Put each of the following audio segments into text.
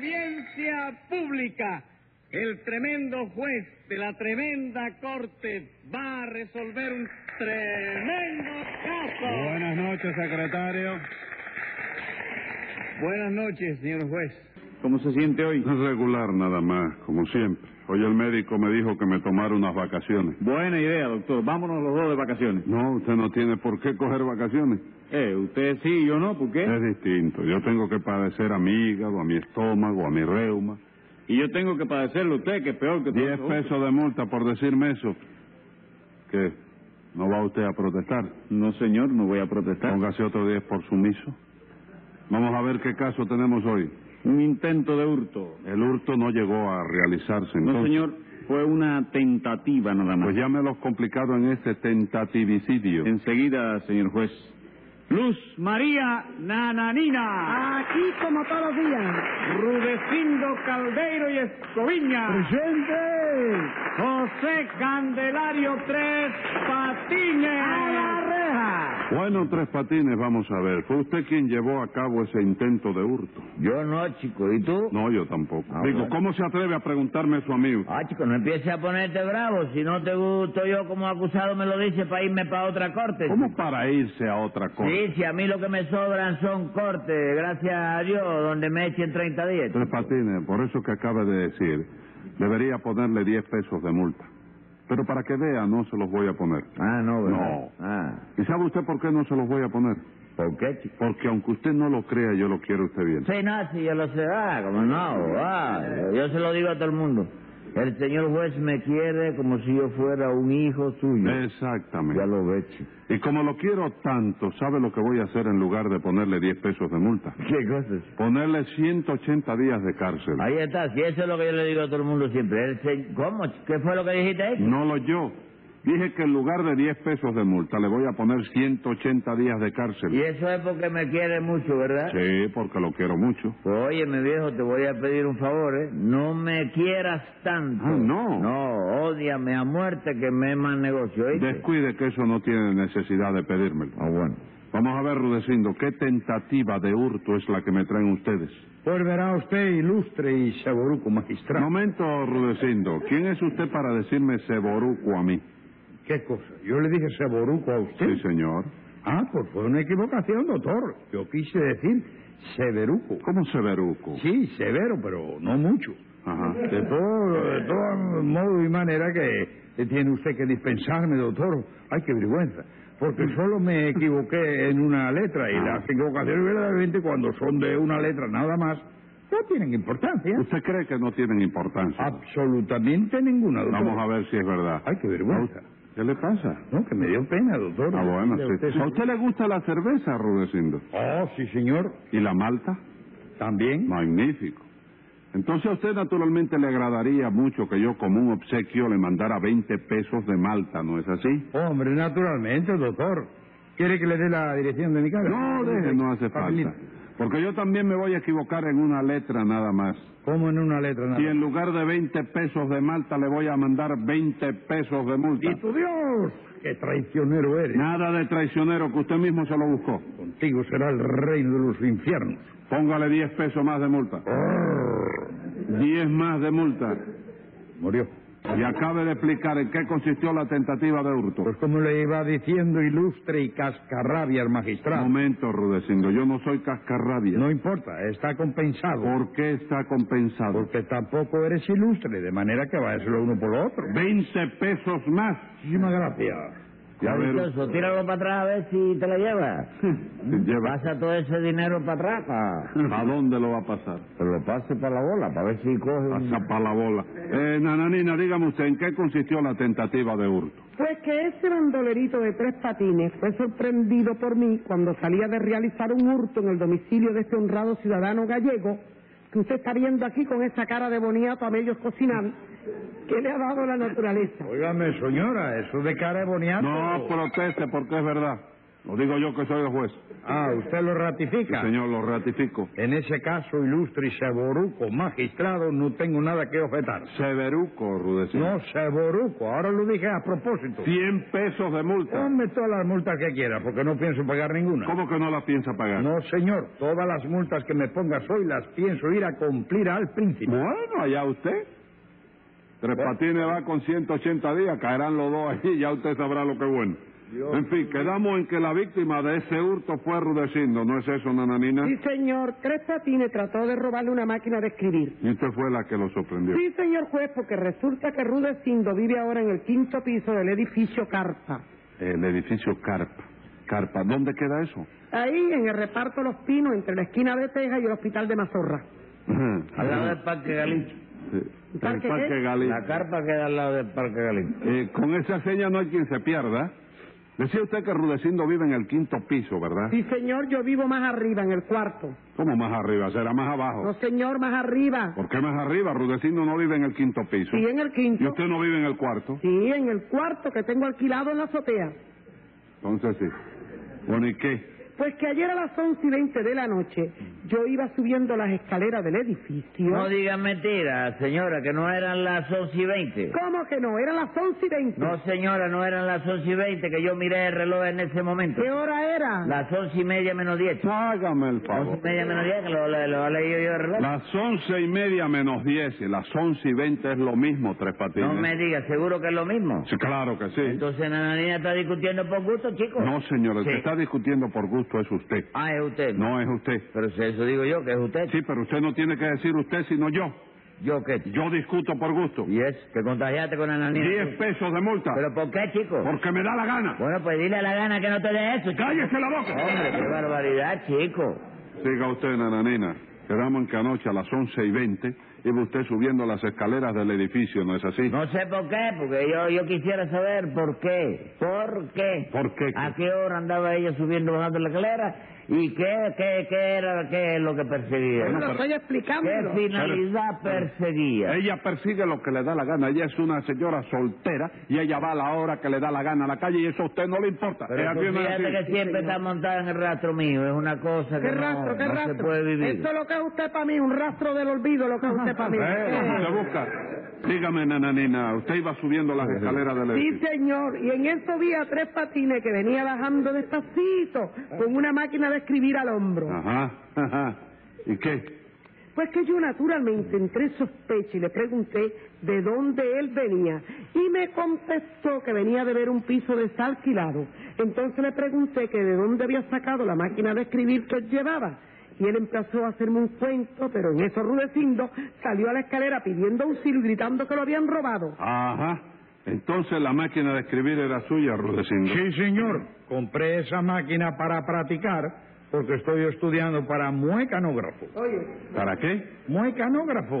audiencia pública. El tremendo juez de la tremenda corte va a resolver un tremendo caso. Buenas noches, secretario. Buenas noches, señor juez. ¿Cómo se siente hoy? Regular nada más, como siempre. Hoy el médico me dijo que me tomara unas vacaciones. Buena idea, doctor. Vámonos los dos de vacaciones. No, usted no tiene por qué coger vacaciones. Eh, usted sí, yo no, ¿por qué? Es distinto. Yo tengo que padecer a mi hígado, a mi estómago, a mi reuma. Y yo tengo que padecerlo usted, que es peor que todo Diez eso. pesos de multa por decirme eso. ¿Qué? ¿No va usted a protestar? No, señor, no voy a protestar. Póngase otro diez por sumiso. Vamos a ver qué caso tenemos hoy. Un intento de hurto. El hurto no llegó a realizarse No, entonces. señor, fue una tentativa nada más. Pues llámelos complicado en este tentativicidio. Enseguida, señor juez. Luz María Nananina. Aquí como todos los días. Rudecindo Caldeiro y Escoviña. ¡Presente! José Candelario Tres Patines. ¡A la! Bueno, Tres Patines, vamos a ver. ¿Fue usted quien llevó a cabo ese intento de hurto? Yo no, chico. ¿Y tú? No, yo tampoco. Ah, Digo, bueno. ¿cómo se atreve a preguntarme eso a mí? Ah, chico, no empieces a ponerte bravo. Si no te gusto yo como acusado, me lo dice para irme para otra corte. ¿Cómo chico. para irse a otra cosa? Sí, si a mí lo que me sobran son cortes, gracias a Dios, donde me echen 30 días. Tres Patines, por eso que acaba de decir, debería ponerle 10 pesos de multa. Pero para que vea, no se los voy a poner. Ah, no, ¿verdad? No. Ah, ¿Y sabe usted por qué no se los voy a poner? ¿por qué, chico? Porque aunque usted no lo crea, yo lo quiero usted bien. Sí, no, sí, yo lo sé, ah, como no, ah, yo se lo digo a todo el mundo. El señor juez me quiere como si yo fuera un hijo suyo. Exactamente. Ya lo ve, chico. Y como lo quiero tanto, ¿sabe lo que voy a hacer en lugar de ponerle 10 pesos de multa? ¿Qué cosas? Ponerle 180 días de cárcel. Ahí está, si eso es lo que yo le digo a todo el mundo siempre. El se- ¿Cómo? ¿Qué fue lo que dijiste ahí? No lo yo. Dije que en lugar de 10 pesos de multa le voy a poner 180 días de cárcel. Y eso es porque me quiere mucho, ¿verdad? Sí, porque lo quiero mucho. Pues oye, mi viejo, te voy a pedir un favor, ¿eh? No me quieras tanto. Ah, no. No, ódiame a muerte que me es más negocio, ¿oíste? Descuide que eso no tiene necesidad de pedírmelo. Ah, bueno. Vamos a ver, Rudecindo, ¿qué tentativa de hurto es la que me traen ustedes? Pues verá usted, ilustre y saboruco magistrado. Momento, Rudecindo. ¿Quién es usted para decirme ceboruco a mí? ¿Qué cosa? Yo le dije saboruco a usted. Sí, señor. Ah, pues fue una equivocación, doctor. Yo quise decir severuco. ¿Cómo severuco? Sí, severo, pero no mucho. Ajá. De todo, de todo modo y manera que que tiene usted que dispensarme, doctor. Ay, qué vergüenza. Porque solo me equivoqué en una letra y Ah. las equivocaciones verdaderamente cuando son de una letra nada más no tienen importancia. ¿Usted cree que no tienen importancia? Absolutamente ninguna, doctor. Vamos a ver si es verdad. Ay, qué vergüenza. ¿Qué le pasa? No, que me dio pena, doctor. Ah, bueno, sí. ¿A usted le gusta la cerveza, Rudecindo? Oh, sí, señor. ¿Y la malta? También. Magnífico. Entonces a usted naturalmente le agradaría mucho que yo como un obsequio le mandara 20 pesos de malta, ¿no es así? Hombre, naturalmente, doctor. ¿Quiere que le dé la dirección de mi casa? No, deje, no hace falta. Porque yo también me voy a equivocar en una letra nada más. ¿Cómo en una letra nada? Si en lugar de 20 pesos de malta le voy a mandar 20 pesos de multa. ¡Y tu Dios! ¡Qué traicionero eres! Nada de traicionero que usted mismo se lo buscó. Contigo será el reino de los infiernos. Póngale 10 pesos más de multa. 10 más de multa. Murió. Y acabe de explicar en qué consistió la tentativa de hurto. Pues como le iba diciendo ilustre y cascarrabia al magistrado. Momento, Rudecindo, yo no soy cascarrabia. No importa, está compensado. ¿Por qué está compensado? Porque tampoco eres ilustre, de manera que va a ser lo uno por lo otro. 20 pesos más. Muchísimas gracias. Ya ver, Eso, tíralo para atrás a ver si te lo llevas. lleva. Pasa todo ese dinero para atrás, para ¿A dónde lo va a pasar? que lo pase para la bola, para ver si coge un... Pasa para la bola. Eh, Nananina, dígame usted, ¿en qué consistió la tentativa de hurto? Pues que ese bandolerito de tres patines fue sorprendido por mí cuando salía de realizar un hurto en el domicilio de este honrado ciudadano gallego que usted está viendo aquí con esa cara de boniato a medios cocinar que le ha dado la naturaleza. Óigame, señora, eso de cara de boniato. No proteste porque es verdad. Lo digo yo que soy el juez. Ah, ¿usted lo Sí, ratifica? señor, lo ratifico. En ese caso, ilustre y seboruco magistrado, no tengo nada que objetar. Severuco, Rudecindo. No, seboruco, ahora lo dije a propósito. 100 pesos de multa. Ponme todas las multas que quiera, porque no pienso pagar ninguna. ¿Cómo que no la piensa pagar? No, señor, todas las multas que me pongas hoy las pienso ir a cumplir al príncipe. Bueno, allá usted. Tres. Patines va con 180 días, caerán los dos ahí, ya usted sabrá lo que es bueno. Dios en fin, quedamos en que la víctima de ese hurto fue Rudecindo, ¿no es eso, nananina? Sí, señor. Tres Patines trató de robarle una máquina de escribir. Y usted fue la que lo sorprendió. Sí, señor juez, porque resulta que Rudecindo vive ahora en el quinto piso del edificio Carpa. El edificio Carpa. Carpa, ¿dónde queda eso? Ahí, en el reparto Los Pinos, entre la esquina de Texas y el hospital de Mazorra. Al lado del Parque Galicia. Sí. El ¿Parque Parque qué? Galicia. La carpa queda al lado del Parque Galicia. Eh, con esa seña no hay quien se pierda. Decía usted que Rudecindo vive en el quinto piso, ¿verdad? Sí, señor, yo vivo más arriba, en el cuarto. ¿Cómo más arriba? ¿Será más abajo? No, señor, más arriba. ¿Por qué más arriba? Rudecindo no vive en el quinto piso. Sí, en el ¿Y quinto. usted no vive en el cuarto? Sí, en el cuarto que tengo alquilado en la azotea. Entonces sí. Bueno, ¿y qué? Pues que ayer a las once y veinte de la noche yo iba subiendo las escaleras del edificio. No diga mentiras, señora, que no eran las once y veinte. ¿Cómo que no? Eran las once y veinte. No, señora, no eran las once y veinte, que yo miré el reloj en ese momento. ¿Qué hora era? Las once y media menos diez. Hágame el Once favor. y media menos diez, que lo, lo, lo he leído yo el reloj. Las once y media menos diez y las once y veinte es lo mismo, Tres Patines. No me diga, seguro que es lo mismo. Sí, claro que sí. Entonces, Nananina está discutiendo por gusto, chicos. No, señor, el Sí. que está discutiendo por gusto es usted. Ah, es usted. No es usted. Pero si eso digo yo, que es usted. Sí, pero usted no tiene que decir usted, sino yo. ¿Yo qué? Yo discuto por gusto. ¿Y es? ¿Que contagiaste con Nananina? Diez pesos de multa. ¿Pero por qué, chico? Porque me da la gana. Bueno, pues dile a la gana que no te dé eso, chico. ¡Cállese la boca! Hombre, qué barbaridad, chico. Siga usted, nananina. Quedamos en que anoche a las once y veinte iba usted subiendo las escaleras del edificio, ¿no es así? No sé por qué, porque yo, yo quisiera saber por qué. ¿Por qué? ¿Por qué? ¿A qué hora andaba ella subiendo bajando la escalera? ¿Y qué, qué, qué era qué es lo que perseguía? Bueno, lo estoy explicando. ¿Qué finalidad perseguía? Ella persigue lo que le da la gana. Ella es una señora soltera y ella va a la hora que le da la gana a la calle y eso a usted no le importa. Pero fíjate así? que siempre está montada en el rastro mío, es una cosa que ¿Qué no, rastro, qué no rastro? se puede vivir. Eso es lo que es usted para mí, un rastro del olvido, lo que es usted para mí. Eh, se busca. Dígame, nananina, usted iba subiendo las escaleras del Sí, señor, y en eso vi a tres patines que venía bajando despacito con una máquina de escribir al hombro. Ajá, ajá. ¿Y qué? Pues que yo naturalmente entré en sospecha y le pregunté de dónde él venía y me contestó que venía de ver un piso desalquilado. Entonces le pregunté que de dónde había sacado la máquina de escribir que él llevaba. Y él empezó a hacerme un cuento, pero en eso Rudecindo salió a la escalera pidiendo auxilio y gritando que lo habían robado. Ajá. Entonces la máquina de escribir era suya, Rudecindo. Sí, señor. Compré esa máquina para practicar porque estoy estudiando para muecanógrafo. Oye, ¿Para qué? Muecanógrafo.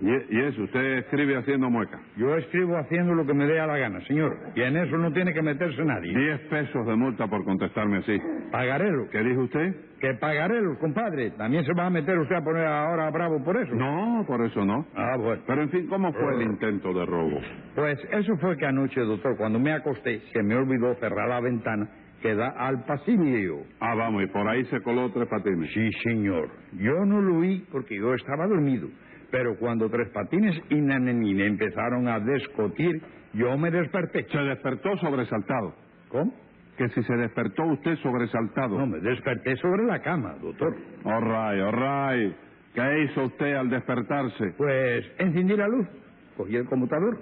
Y, y eso, usted escribe haciendo mueca. Yo escribo haciendo lo que me dé a la gana, señor. Y en eso no tiene que meterse nadie. Diez pesos de multa por contestarme así. Pagarelo. ¿Qué dijo usted? Que pagarelo, compadre. ¿También se va a meter usted a poner ahora bravo por eso? No, por eso no. Ah, bueno. Pero en fin, ¿cómo fue el intento de robo? Pues eso fue que anoche, doctor, cuando me acosté, se me olvidó cerrar la ventana que da al pasillo. Ah, vamos, y por ahí se coló tres patines. Sí, señor. Yo no lo oí porque yo estaba dormido. Pero cuando Tres Patines y Nananina empezaron a discutir, yo me desperté. Se despertó sobresaltado. ¿Cómo? Que si se despertó usted sobresaltado. No, me desperté sobre la cama, doctor. All right, all right. ¿Qué hizo usted al despertarse? Pues encendí la luz, cogí el conmutador.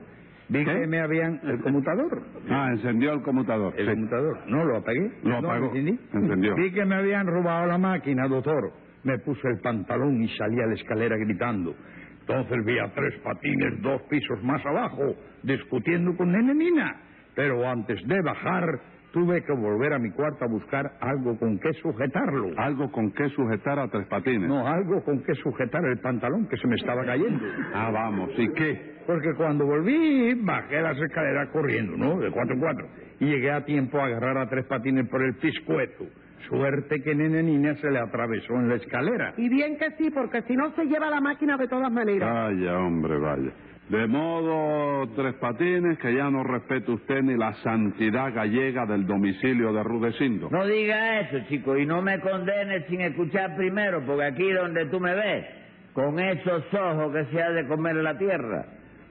Vi ¿Qué? que me habían... ¿El conmutador? Ah, encendió el conmutador. El Sí. conmutador. No, lo apagué. Lo No, apagó. encendí. Encendió. Vi que me habían robado la máquina, doctor. Me puse el pantalón y salí a la escalera gritando. Entonces vi a tres patines dos pisos más abajo, discutiendo con Nenenina. Pero antes de bajar, tuve que volver a mi cuarto a buscar algo con qué sujetarlo. Algo con qué sujetar a tres patines. No, algo con qué sujetar el pantalón que se me estaba cayendo. Ah, vamos, ¿y qué? Porque cuando volví, bajé las escaleras corriendo, ¿no? De cuatro en cuatro. Y llegué a tiempo a agarrar a tres patines por el piscueto. Suerte que Nene Niña se le atravesó en la escalera. y bien que sí, porque si no se lleva la máquina de todas maneras. Vaya, hombre, vaya. De modo, Tres Patines, que ya no respeta usted ni la santidad gallega del domicilio de Rudecindo. No diga eso, chico, y no me condenes sin escuchar primero, porque aquí donde tú me ves, con esos ojos que se ha de comer la tierra,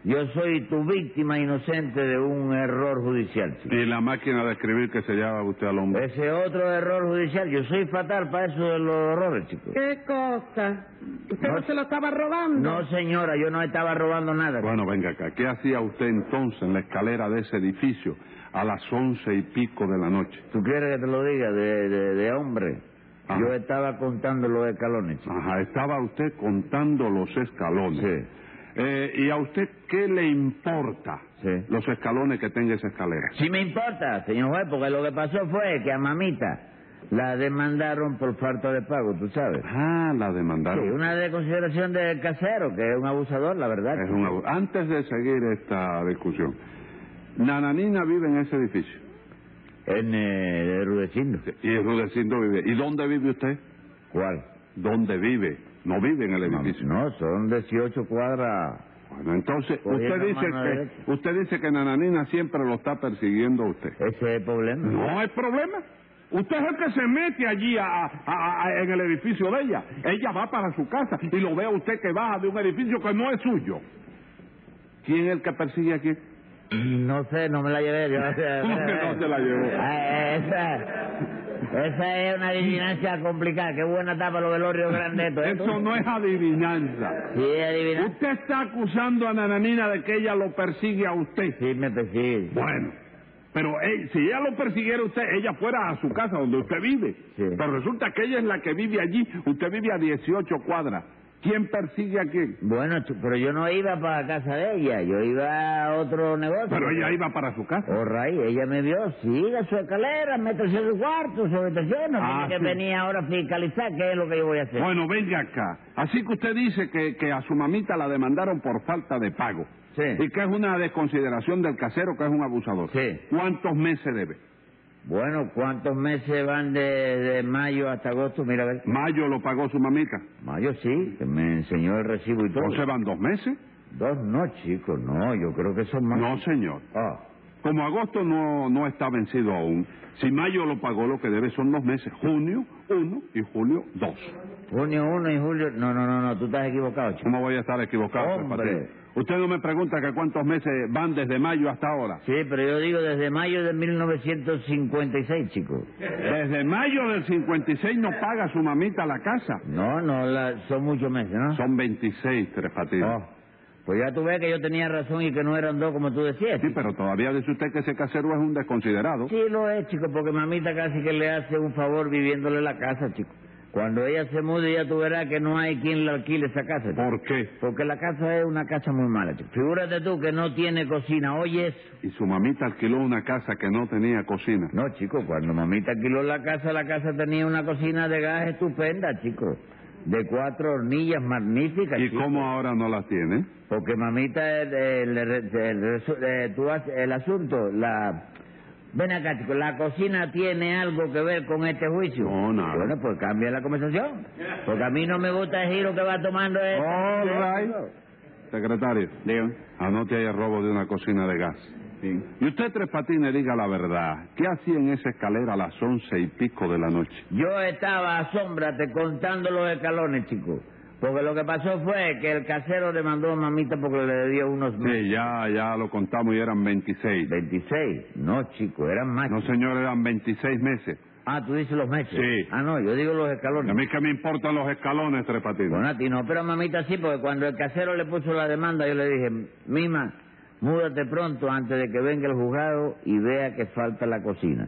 yo soy tu víctima inocente de un error judicial, chico. Y la máquina de escribir que se llama usted al hombre. Ese otro error judicial, yo soy fatal para eso de los errores, chico. ¿Qué cosa? ¿Usted no, No. se lo estaba robando? No, señora, yo no estaba robando nada. Bueno, venga acá. ¿Qué hacía usted entonces en la escalera de ese edificio a las once y pico de la noche? ¿Tú quieres que te lo diga de, de, de hombre? Ajá. Yo estaba contando los escalones, chico. Ajá, estaba usted contando los escalones. Sí. Eh, ¿Y a usted qué le importa Sí. los escalones que tenga esa escalera? Sí me importa, señor juez, porque lo que pasó fue que a mamita la demandaron por falta de pago, tú sabes. Ah, la Sí, demandaron. una desconsideración del casero, que es un abusador, la verdad. Es un abu- Antes de seguir esta discusión, Nananina vive en ese edificio. En eh, Rudecindo. Y Rudecindo vive. ¿Y dónde vive usted? ¿Cuál? ¿Dónde vive? No vive en el edificio. No, son 18 cuadras. Bueno, entonces, usted dice que usted dice que Nananina siempre lo está persiguiendo a usted. Ese es el problema. No hay problema. Usted es el que se mete allí a- a- a- en el edificio de ella. Ella va para su casa y lo ve a usted que baja de un edificio que no es suyo. ¿Quién es el que persigue aquí? No sé, no me la llevé. Yo, ¿Cómo que no se la llevó? Esa, es una adivinancia complicada. Qué buena tapa los velorios grandes. ¿eh? Eso no es adivinanza. Sí. Usted está acusando a Nananina de que ella lo persigue a usted. Sí, me persigue. Bueno, pero eh, si ella lo persiguiera a usted, ella fuera a su casa donde usted vive. Sí. Pero resulta que ella es la que vive allí. Usted vive a 18 cuadras. ¿Quién persigue a quién? Bueno, pero yo no iba para casa de ella, yo iba a otro negocio. Pero ella iba para su casa. Oh, Ray, ella me vio, siga su escalera, métase en su cuarto, su habitación, no Ah, tiene que venir ahora a fiscalizar qué es lo que yo voy a hacer. Bueno, venga acá. Así que usted dice que, que a su mamita la demandaron por falta de pago. Sí. Y que es una desconsideración del casero, que es un abusador. Sí. ¿Cuántos meses debe? Bueno, ¿cuántos meses van de, de mayo hasta agosto? Mira, a ver. Mayo lo pagó su mamita. Mayo sí, que me enseñó el recibo y todo. Entonces van dos meses. Dos no, chicos, no, yo creo que son más. No, señor. Ah, Como agosto no, no está vencido aún, si mayo lo pagó, lo que debe son dos meses. Junio, uno, y julio, dos. junio 1 y julio... No, no, no, no, tú estás equivocado, chico. ¿Cómo voy a estar equivocado? Hombre. Usted no me pregunta que cuántos meses van desde mayo hasta ahora. Sí, pero yo digo desde mayo de 1956, chico. Desde mayo del 56 no paga su mamita la casa. No, no, la- son muchos meses, ¿no? Son 26, Tres Patines. Oh, pues ya tú ves que yo tenía razón y que no eran dos como tú decías. Sí, chico. pero todavía dice usted que ese casero es un desconsiderado. Sí, lo es, chico, porque mamita casi que le hace un favor viviéndole la casa, chico. Cuando ella se mude, ya tú verás que no hay quien le alquile esa casa. chico. ¿Por qué? Porque la casa es una casa muy mala, chico. Figúrate tú que no tiene cocina. Oye eso. Y su mamita alquiló una casa que no tenía cocina. No, chico, cuando mamita alquiló la casa, la casa tenía una cocina de gas estupenda, chico. De cuatro hornillas magníficas, ¿Y chico. cómo ahora no la tiene? Porque mamita, el, resu- eh, tú haces- el asunto, la... Ven acá, chico, ¿la cocina tiene algo que ver con este juicio? No, nada. Bueno, pues cambia la conversación. Porque a mí no me gusta el giro que va tomando este... All right. Secretario, anote ahí el robo de una cocina de gas. Y usted, Tres Patines, diga la verdad. ¿Qué hacía en esa escalera a las once y pico de la noche? Yo estaba, asómbrate, contando los escalones, chico. Porque lo que pasó fue que el casero le mandó a mamita porque le debía unos Sí, ya, ya lo contamos y eran 26. 26. No, chico, eran más. No, señor, eran 26 meses. Ah, tú dices los meses. Sí. Ah, no, yo digo los A escalones. mí que me importan los escalones, Tres Patines. Bueno, a ti no, pero a mamita sí, porque cuando el casero le puso la demanda, yo le dije, Mima, múdate pronto antes de que venga el juzgado y vea que falta la cocina.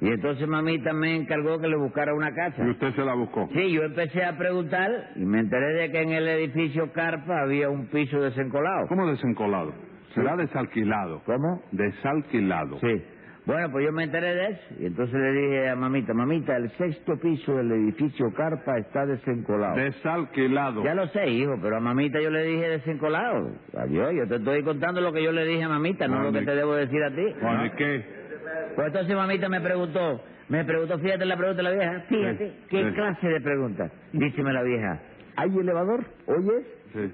Y entonces mamita me encargó que le buscara una casa. Y usted se la buscó. Sí, yo empecé a preguntar y me enteré de que en el edificio Carpa había un piso desencolado. ¿Cómo desencolado? Será desalquilado. ¿Cómo? Desalquilado. Sí. Bueno, pues yo me enteré de eso y entonces le dije a mamita, mamita, el sexto piso del edificio Carpa está desencolado. Desalquilado. Ya lo sé, hijo, pero a mamita yo le dije desencolado. Adiós, yo te estoy contando lo que yo le dije a mamita, no lo que ¿y- te debo decir a ti. ¿y qué? Pues entonces mamita me preguntó, me preguntó, fíjate la pregunta de la vieja, fíjate, Sí, ¿qué sí. clase de pregunta? Díceme la vieja, ¿hay elevador? ¿Oyes? Sí.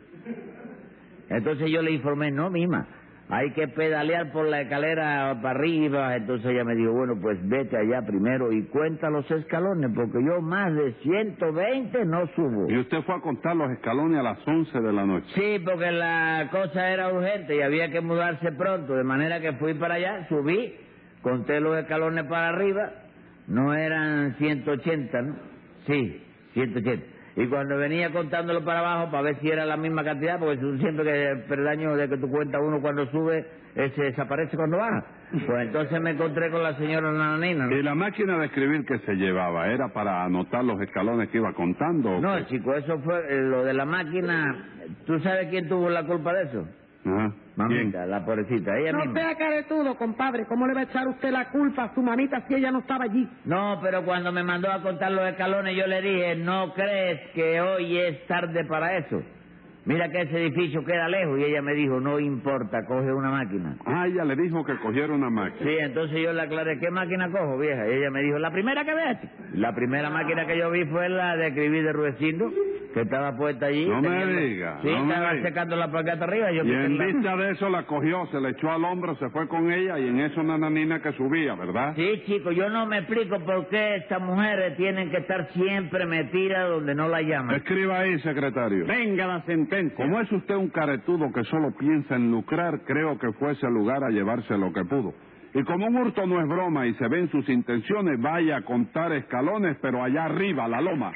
Entonces yo le informé, no, mima, hay que pedalear por la escalera para arriba. Entonces ella me dijo, bueno, pues vete allá primero y cuenta los escalones, porque yo más de 120 no subo. Y usted fue a contar los escalones a las 11 de la noche. Sí, porque la cosa era urgente y había que mudarse pronto, de manera que fui para allá, subí, conté los escalones para arriba, no eran 180, ¿no? Sí, 180. Y cuando venía contándolo para abajo, para ver si era la misma cantidad, porque tú siempre que el peldaño de que tú cuentas uno cuando sube, eh, se desaparece cuando baja. Pues entonces me encontré con la señora Nananina. ¿no? ¿Y la máquina de escribir que se llevaba era para anotar los escalones que iba contando? No, chico, eso fue eh, lo de la máquina. ¿Tú sabes quién tuvo la culpa de eso? Ajá. Mamita, la pobrecita, ella No misma. sea caretudo, compadre. ¿Cómo le va a echar usted la culpa a su mamita si ella no estaba allí? No, pero cuando me mandó a contar los escalones, yo le dije, ¿no crees que hoy es tarde para eso? Mira que ese edificio queda lejos. Y ella me dijo, no importa, coge una máquina. Ah, ella le dijo que cogiera una máquina. Sí, entonces yo le aclaré, ¿qué máquina cojo, vieja? Y ella me dijo, la primera que veas. La primera máquina que yo vi fue la de escribir de Ruecindo, que estaba puesta allí. No me diga, Sí, no me estaba diga. secando la plaqueta arriba. Yo Y en la- vista de eso la cogió, se le echó al hombro, se fue con ella y en eso una nanina que subía, ¿verdad? Sí, chico, yo no me explico por qué estas mujeres tienen que estar siempre metidas donde no la llaman. Escriba ahí, secretario. Venga la Como es usted un caretudo que solo piensa en lucrar, creo que fue ese lugar a llevarse lo que pudo. Y como un hurto no es broma y se ven sus intenciones, vaya a contar escalones, pero allá arriba, la loma.